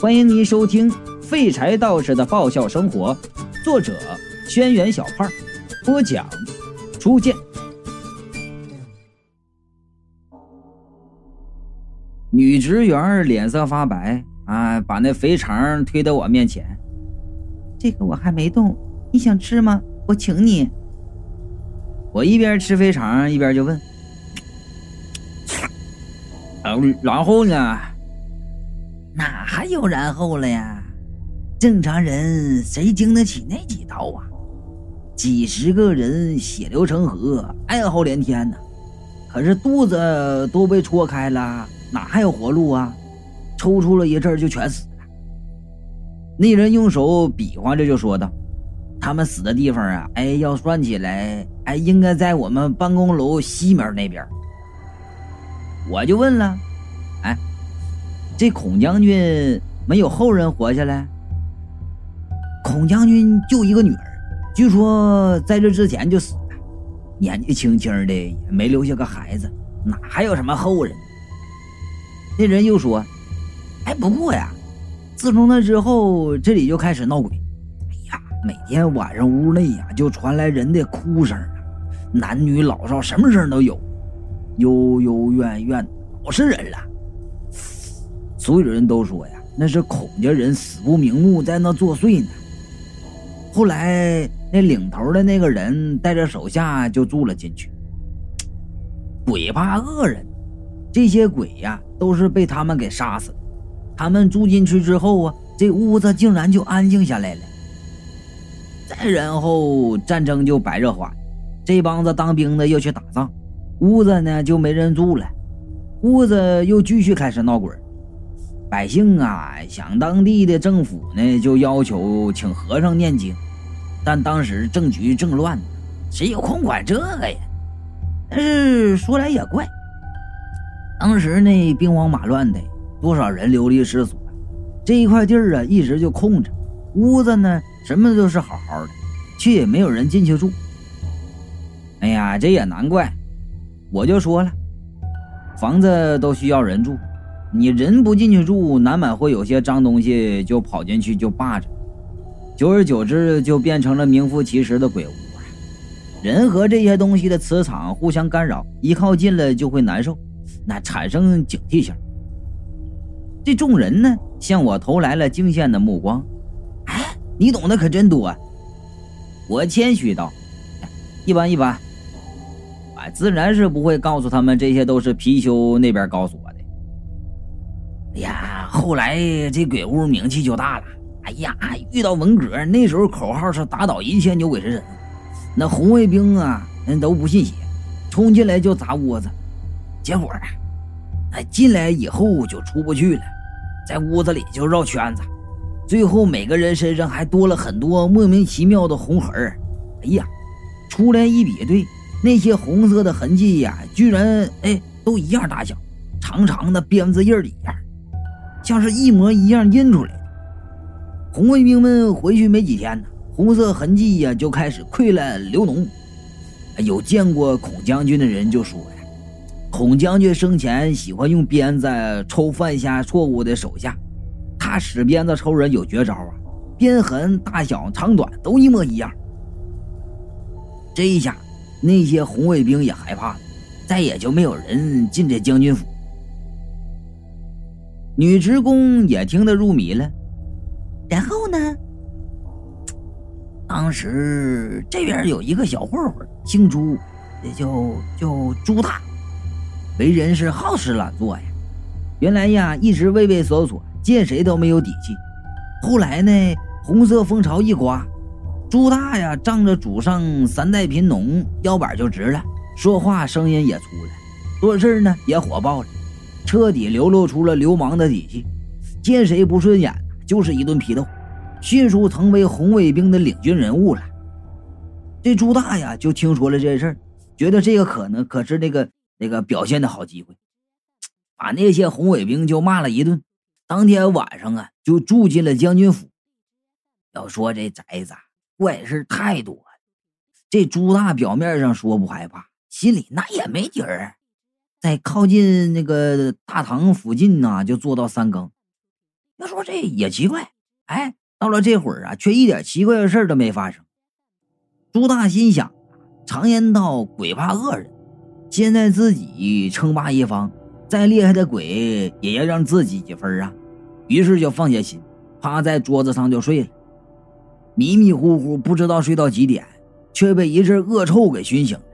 欢迎您收听《废柴道士的爆笑生活》，作者：轩辕小胖，播讲：初见。女职员脸色发白啊，把那肥肠推到我面前。这个我还没动，你想吃吗？我请你。我一边吃肥肠一边就问：“嗯，然后呢？”还有然后了呀？正常人谁经得起那几刀啊？几十个人血流成河，哀嚎连天呢。可是肚子都被戳开了，哪还有活路啊？抽搐了一阵就全死了。那人用手比划着就说道：“他们死的地方啊，哎，要算起来，哎，应该在我们办公楼西面那边。”我就问了。这孔将军没有后人活下来。孔将军就一个女儿，据说在这之前就死了，年纪轻轻的也没留下个孩子，哪还有什么后人？那人又说：“哎，不过呀，自从那之后，这里就开始闹鬼。哎呀，每天晚上屋内呀就传来人的哭声，男女老少什么声都有，幽幽怨怨，老是人了。”所有人都说呀，那是孔家人死不瞑目，在那作祟呢。后来那领头的那个人带着手下就住了进去。鬼怕恶人，这些鬼呀都是被他们给杀死的。他们住进去之后啊，这屋子竟然就安静下来了。再然后战争就白热化，这帮子当兵的又去打仗，屋子呢就没人住了，屋子又继续开始闹鬼。百姓啊，想当地的政府呢，就要求请和尚念经，但当时政局正乱，谁有空管这个呀？但是说来也怪，当时那兵荒马乱的，多少人流离失所，这一块地儿啊，一直就空着，屋子呢，什么都是好好的，却也没有人进去住。哎呀，这也难怪，我就说了，房子都需要人住。你人不进去住，难免会有些脏东西就跑进去就霸着，久而久之就变成了名副其实的鬼屋。人和这些东西的磁场互相干扰，一靠近了就会难受，那产生警惕性。这众人呢，向我投来了惊羡的目光。哎，你懂得可真多。啊我谦虚道：“一般一般，我自然是不会告诉他们，这些都是貔貅那边告诉我。”哎呀，后来这鬼屋名气就大了。哎呀，遇到文革那时候，口号是打倒一切牛鬼蛇神。那红卫兵啊，人都不信邪，冲进来就砸窝子。结果啊，哎，进来以后就出不去了，在屋子里就绕圈子。最后每个人身上还多了很多莫名其妙的红痕哎呀，出来一比对，那些红色的痕迹呀，居然哎都一样大小，长长的鞭子印儿一样。像是一模一样印出来的。红卫兵们回去没几天呢，红色痕迹呀就开始溃烂流脓。有见过孔将军的人就说呀，孔将军生前喜欢用鞭子抽犯下错误的手下，他使鞭子抽人有绝招啊，鞭痕大小长短都一模一样。这一下，那些红卫兵也害怕了，再也就没有人进这将军府。女职工也听得入迷了，然后呢？当时这边有一个小混混，姓朱，也就叫朱大，为人是好吃懒做呀。原来呀，一直畏畏缩缩，见谁都没有底气。后来呢，红色风潮一刮，朱大呀，仗着祖上三代贫农，腰板就直了，说话声音也粗了，做事呢也火爆了。彻底流露出了流氓的底气，见谁不顺眼就是一顿批斗，迅速成为红卫兵的领军人物了。这朱大呀就听说了这事儿，觉得这个可能可是那个那个表现的好机会，把那些红卫兵就骂了一顿。当天晚上啊就住进了将军府。要说这宅子怪事太多了，这朱大表面上说不害怕，心里那也没底儿。在靠近那个大堂附近呢，就做到三更。要说这也奇怪，哎，到了这会儿啊，却一点奇怪的事都没发生。朱大心想，常言道，鬼怕恶人，现在自己称霸一方，再厉害的鬼也要让自己几分啊。于是就放下心，趴在桌子上就睡了。迷迷糊糊不知道睡到几点，却被一阵恶臭给熏醒了。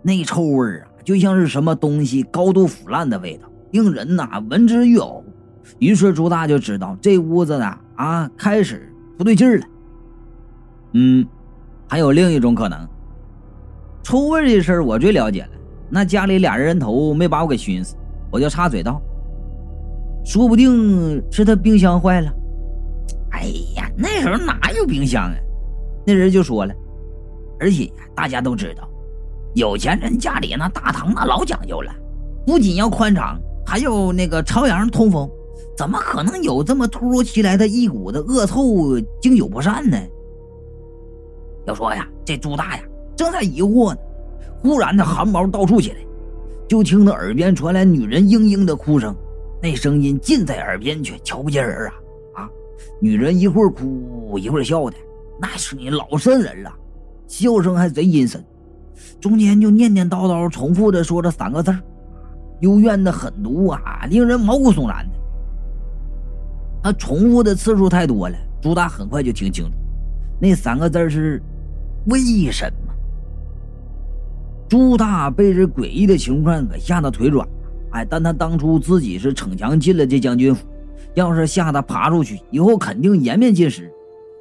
那臭味啊，就像是什么东西高度腐烂的味道，令人呐闻之欲呕。于是朱大就知道这屋子呢啊开始不对劲了。嗯，还有另一种可能，臭味的事儿我最了解了。那家里俩人头没把我给熏死，我就插嘴道：“说不定是他冰箱坏了。”哎呀，那时候哪有冰箱啊？那人就说了，而且大家都知道，有钱人家里那大堂那老讲究了，不仅要宽敞，还有那个朝阳通风。怎么可能有这么突如其来的一股子恶臭，经久不散呢？要说呀，这朱大呀正在疑惑呢，忽然的汗毛倒竖起来，就听到耳边传来女人嘤嘤的哭声，那声音近在耳边，却瞧不见人啊啊！女人一会儿哭一会儿笑的，那声音老瘆人了，笑声还贼阴森，中间就念念叨叨重复的说着三个字幽怨的狠毒啊，令人毛骨悚然的。他重复的次数太多了，朱大很快就听清楚，那三个字是“为什么”。朱大被这诡异的情况给吓得腿软，哎，但他当初自己是逞强进了这将军府，要是吓得爬出去，以后肯定颜面尽失，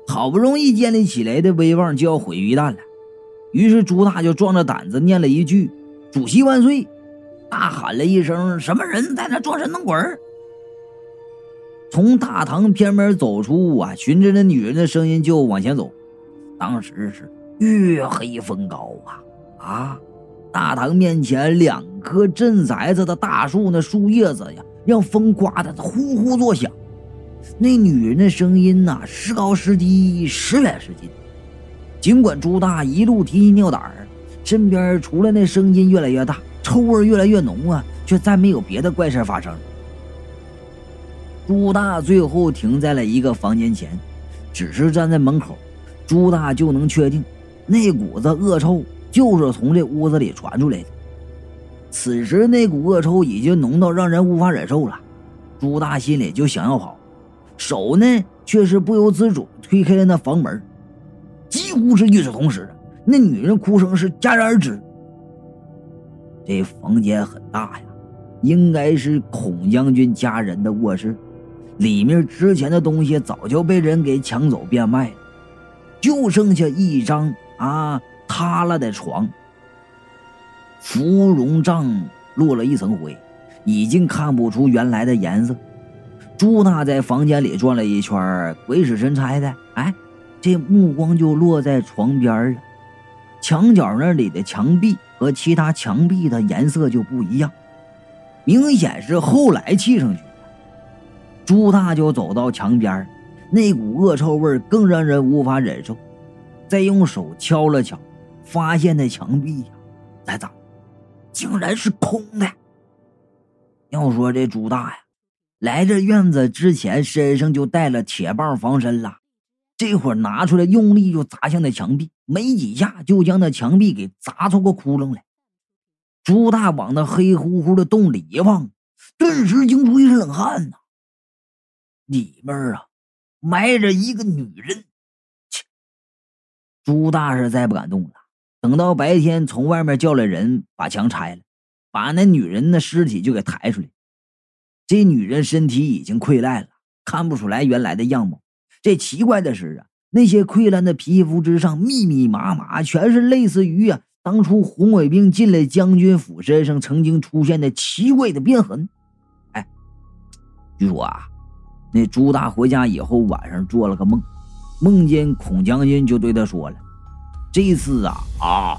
好不容易建立起来的威望就要毁于一旦了。于是朱大就壮着胆子念了一句“主席万岁”，大喊了一声：“什么人在那装神弄鬼？”从大堂偏门走出啊，循着那女人的声音就往前走。当时是月黑风高啊啊！大堂面前两棵镇宅子的大树，那树叶子呀，让风刮得呼呼作响。那女人的声音呐，时高时低，时远时近。尽管朱大一路提心吊胆儿，身边除了那声音越来越大，臭味越来越浓啊，却再没有别的怪事发生。朱大最后停在了一个房间前，只是站在门口，朱大就能确定，那股子恶臭就是从这屋子里传出来的。此时那股恶臭已经浓到让人无法忍受了，朱大心里就想要跑，手呢却是不由自主推开了那房门。几乎是与此同时，那女人哭声是戛然而止。这房间很大呀，应该是孔将军家人的卧室。里面值钱的东西早就被人给抢走变卖了，就剩下一张啊塌了的床，芙蓉帐落了一层灰，已经看不出原来的颜色。朱大在房间里转了一圈，鬼使神差的，哎，这目光就落在床边了。墙角那里的墙壁和其他墙壁的颜色就不一样，明显是后来砌上去的。朱大就走到墙边，那股恶臭味更让人无法忍受。再用手敲了敲，发现那墙壁呀，咋咋，竟然是空的。要说这朱大呀，来这院子之前身上就带了铁棒防身了，这会儿拿出来用力就砸向那墙壁，没几下就将那墙壁给砸出个窟窿来。朱大往那黑乎乎的洞里一望，顿时惊出一身冷汗呐。里面啊，埋着一个女人。切，朱大是再不敢动了。等到白天，从外面叫来人把墙拆了，把那女人的尸体就给抬出来。这女人身体已经溃烂了，看不出来原来的样貌。这奇怪的是啊，那些溃烂的皮肤之上密密麻麻，全是类似于啊当初红卫兵进了将军府身上曾经出现的奇怪的鞭痕。哎，据说啊。那朱大回家以后，晚上做了个梦，梦见孔将军就对他说了：“这次啊啊，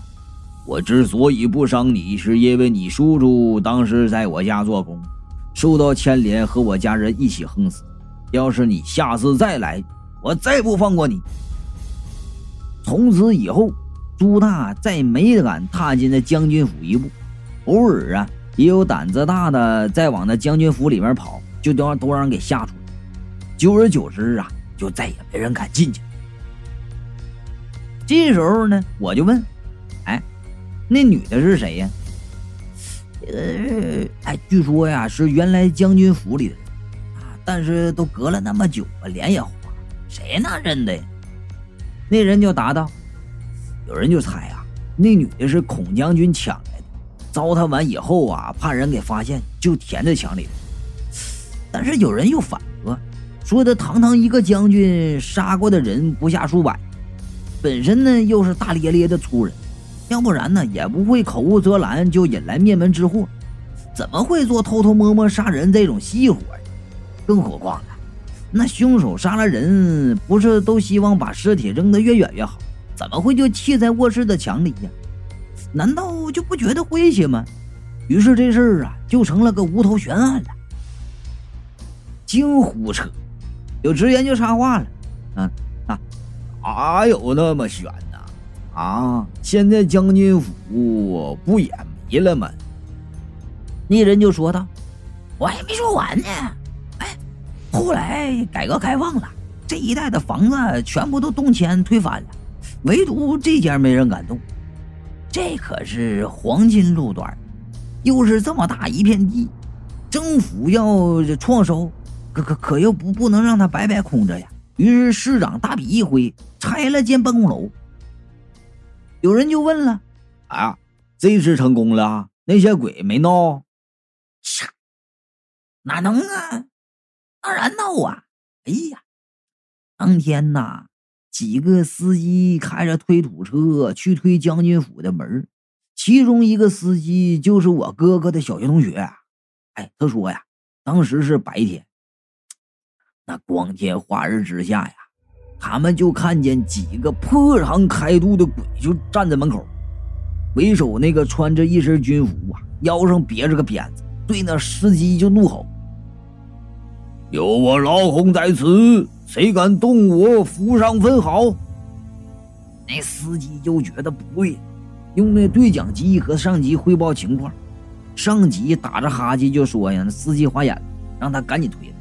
我之所以不伤你，是因为你叔叔当时在我家做工，受到牵连，和我家人一起横死。要是你下次再来，我再不放过你。”从此以后，朱大再没敢踏进那将军府一步，偶尔啊，也有胆子大的再往那将军府里面跑，就都让都让人给吓出。久而久之啊，就再也没人敢进去。这时候呢，我就问：“哎，那女的是谁呀？”呃，哎，据说呀是原来将军府里的，但是都隔了那么久了，脸也花，谁能认得呀？那人就答道：“有人就猜啊，那女的是孔将军抢来的，糟蹋完以后啊，怕人给发现，就填在墙里了。但是有人又反驳，说的堂堂一个将军，杀过的人不下数百，本身呢又是大咧咧的粗人。”要不然呢，也不会口无遮拦就引来灭门之祸，怎么会做偷偷摸摸杀人这种细活？更何况呢，那凶手杀了人，不是都希望把尸体扔得越远越好？怎么会就砌在卧室的墙里呀？难道就不觉得诙谐吗？于是这事儿啊，就成了个无头悬案了。净胡扯！有职员就插话了：“啊啊，哪有那么悬呢？”啊！现在将军府不也没了吗？那人就说道：“我还没说完呢。后来改革开放了，这一带的房子全部都动迁推翻了，唯独这家没人敢动。这可是黄金路段，又是这么大一片地，政府要创收，可可可又不不能让它白白空着呀。于是市长大笔一挥，拆了建办公楼。”有人就问了：“啊，这次成功了，那些鬼没闹？”“，哪能啊？当然闹啊！哎呀，当天呐，几个司机开着推土车去推将军府的门，其中一个司机就是我哥哥的小学同学。哎，他说呀，当时是白天，那光天化日之下呀。”他们就看见几个破肠开肚的鬼就站在门口，为首那个穿着一身军服啊，腰上别着个鞭子，对那司机就怒吼：“有我老孔在此，谁敢动我府上分毫？”那司机就觉得不对，用那对讲机和上级汇报情况。上级打着哈欠就说：“呀，那司机花眼了，让他赶紧推。”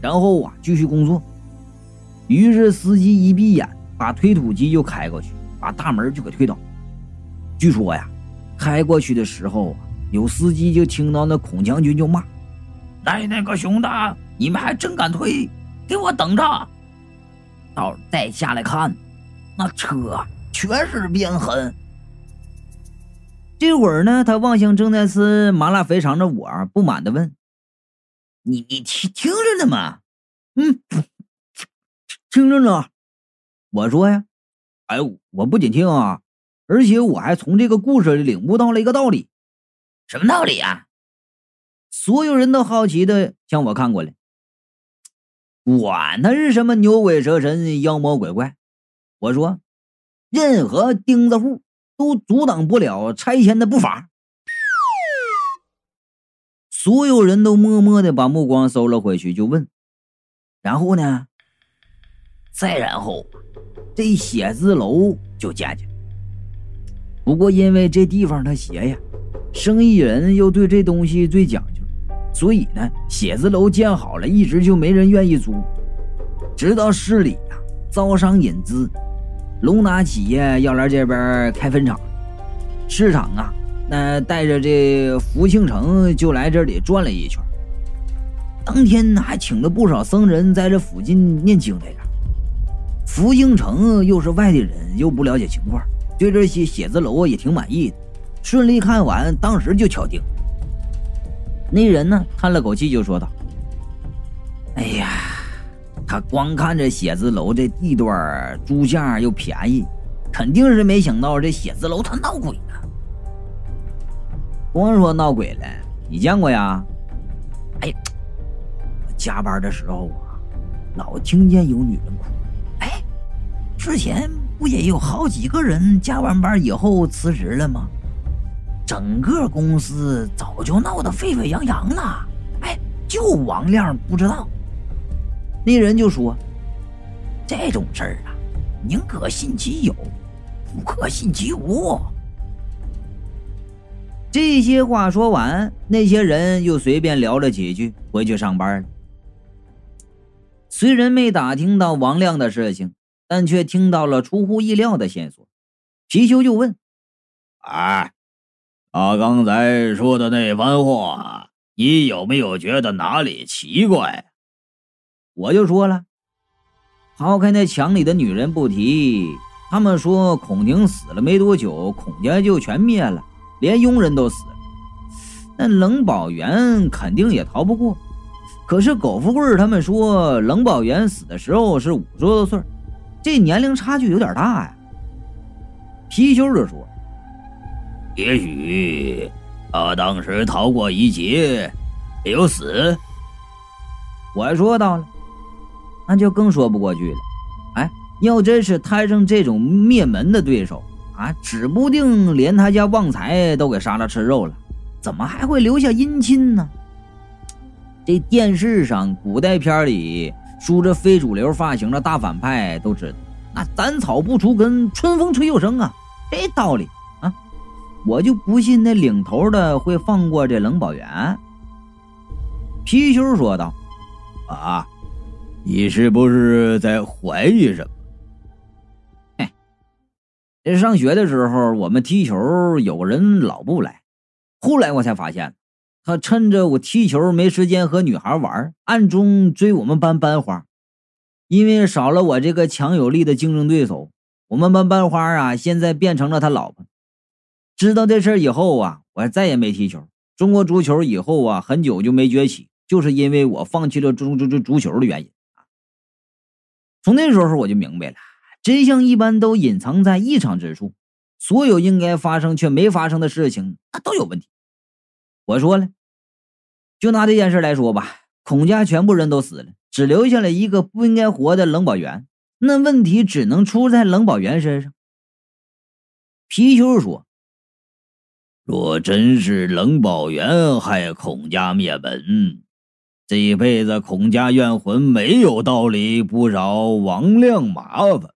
然后啊，继续工作。于是司机一闭眼，把推土机就开过去，把大门就给推倒。据说呀，开过去的时候，有司机就听到那孔将军就骂：“奶奶个熊的，你们还真敢推！给我等着！到再下来看，那车全是鞭痕。”这会儿呢，他望向正在吃麻辣肥肠的我，不满的问：“你你听听着呢吗？”“嗯。”听着呢，我说呀，哎，我不仅听啊，而且我还从这个故事里领悟到了一个道理。什么道理啊？所有人都好奇的向我看过来。管他是什么牛鬼蛇神、妖魔鬼怪，我说，任何钉子户都阻挡不了拆迁的步伐。所有人都默默的把目光收了回去，就问，然后呢？再然后，这写字楼就建起来。不过因为这地方它邪呀，生意人又对这东西最讲究，所以呢，写字楼建好了，一直就没人愿意租。直到市里呀招商引资，龙达企业要来这边开分厂，市场啊，那带着这福庆城就来这里转了一圈。当天还请了不少僧人在这附近念经来着。福兴城又是外地人，又不了解情况，对这些写字楼也挺满意的。顺利看完，当时就敲定。那人呢，叹了口气就说道：“哎呀，他光看这写字楼这地段租价又便宜，肯定是没想到这写字楼它闹鬼了。光说闹鬼了，你见过呀？哎，加班的时候啊，老听见有女人哭。”哎之前不也有好几个人加完班以后辞职了吗？整个公司早就闹得沸沸扬扬了。哎，就王亮不知道。那人就说：“这种事儿啊，宁可信其有，不可信其无。”这些话说完，那些人又随便聊了几句，回去上班了。虽然没打听到王亮的事情，但却听到了出乎意料的线索。貔貅就问：“哎，他刚才说的那番话，你有没有觉得哪里奇怪？”我就说了：“抛开那墙里的女人不提，他们说孔宁死了没多久，孔家就全灭了，连佣人都死了。那冷宝元肯定也逃不过。”可是苟富贵他们说，冷宝元死的时候是五十多岁，这年龄差距有点大呀。貔貅就说：“也许他当时逃过一劫，没有死。”我说到了，那就更说不过去了。哎，要真是摊上这种灭门的对手啊，指不定连他家旺财都给杀了吃肉了，怎么还会留下姻亲呢？这电视上古代片里梳着非主流发型的大反派都知道，那斩草不除根，春风吹又生啊，这道理，我就不信那领头的会放过这冷宝元。貔貅说道：“啊，你是不是在怀疑什么？”嘿，这上学的时候我们踢球，有人老不来，后来我才发现。他趁着我踢球没时间和女孩玩，暗中追我们班班花。因为少了我这个强有力的竞争对手，我们班班花啊，现在变成了他老婆。知道这事以后啊，我再也没踢球。中国足球以后啊，很久就没崛起，就是因为我放弃了足足足足球的原因啊。从那时候我就明白了，真相一般都隐藏在异常之处，所有应该发生却没发生的事情，那都有问题。我说了。就拿这件事来说吧，孔家全部人都死了，只留下了一个不应该活的冷宝元。那问题只能出在冷宝元身上。皮貅说：“若真是冷宝元害孔家灭门，这一辈子孔家怨魂没有道理不找王亮麻烦。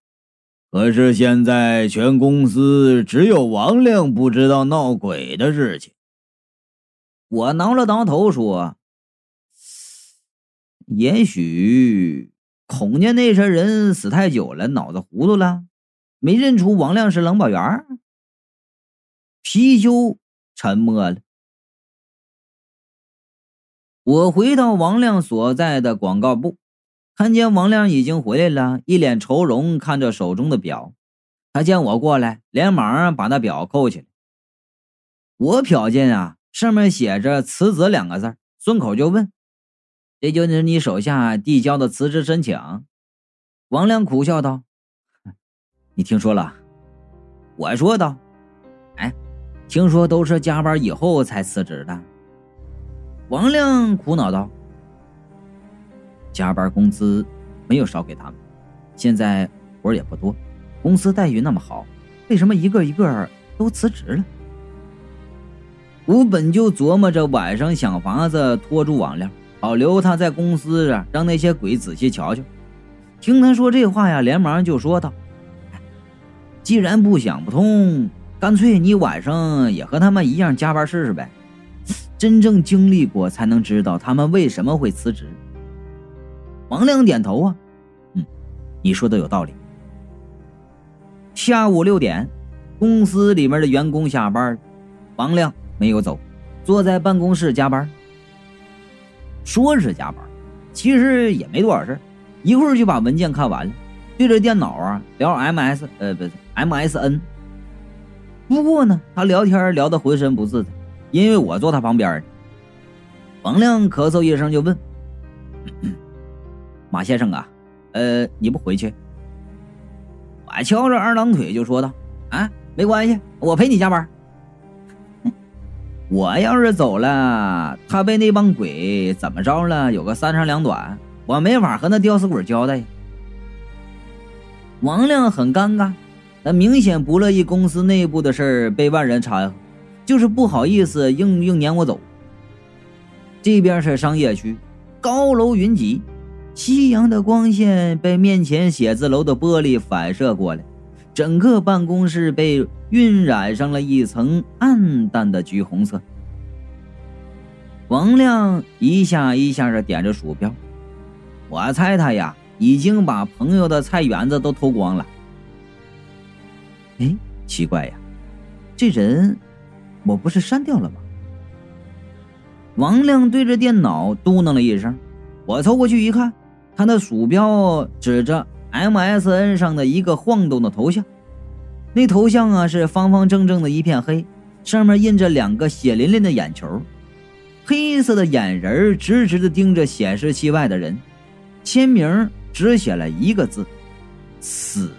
可是现在全公司只有王亮不知道闹鬼的事情。”我挠了挠头说：“也许孔家那些人死太久了，脑子糊涂了，没认出王亮是冷宝元。”貔貅沉默了。我回到王亮所在的广告部，看见王亮已经回来了，一脸愁容，看着手中的表。他见我过来，连忙把那表扣起来。我瞟见啊。上面写着“辞职”两个字，顺口就问：“这就是你手下递交的辞职申请？”王亮苦笑道：“你听说了？”我说道：“哎，听说都是加班以后才辞职的。”王亮苦恼道：“加班工资没有少给他们，现在活也不多，公司待遇那么好，为什么一个一个都辞职了？”我本就琢磨着晚上想法子拖住王亮，好留他在公司啊，让那些鬼仔细瞧瞧。听他说这话呀，连忙就说道：“既然不想不通，干脆你晚上也和他们一样加班试试呗。真正经历过才能知道他们为什么会辞职。”王亮点头啊，嗯，你说的有道理。下午六点，公司里面的员工下班，王亮。没有走，坐在办公室加班。说是加班，其实也没多少事一会儿就把文件看完了，对着电脑啊聊 MS，呃，不是 MSN。不过呢，他聊天聊得浑身不自在，因为我坐他旁边呢。王亮咳嗽一声就问：“ 马先生啊，呃，你不回去？”我翘着二郎腿就说道：“啊，没关系，我陪你加班。”我要是走了，他被那帮鬼怎么着了？有个三长两短，我没法和那吊死鬼交代。王亮很尴尬，他明显不乐意公司内部的事儿被外人掺和，就是不好意思硬硬撵我走。这边是商业区，高楼云集，夕阳的光线被面前写字楼的玻璃反射过来，整个办公室被。晕染上了一层暗淡的橘红色。王亮一下一下的点着鼠标，我猜他呀已经把朋友的菜园子都偷光了。哎，奇怪呀，这人我不是删掉了吗？王亮对着电脑嘟囔了一声，我凑过去一看，他的鼠标指着 MSN 上的一个晃动的头像，那头像啊是方方正正的一片黑，上面印着两个血淋淋的眼球。黑色的眼仁直直的盯着显示器外的人，签名只写了一个字：死。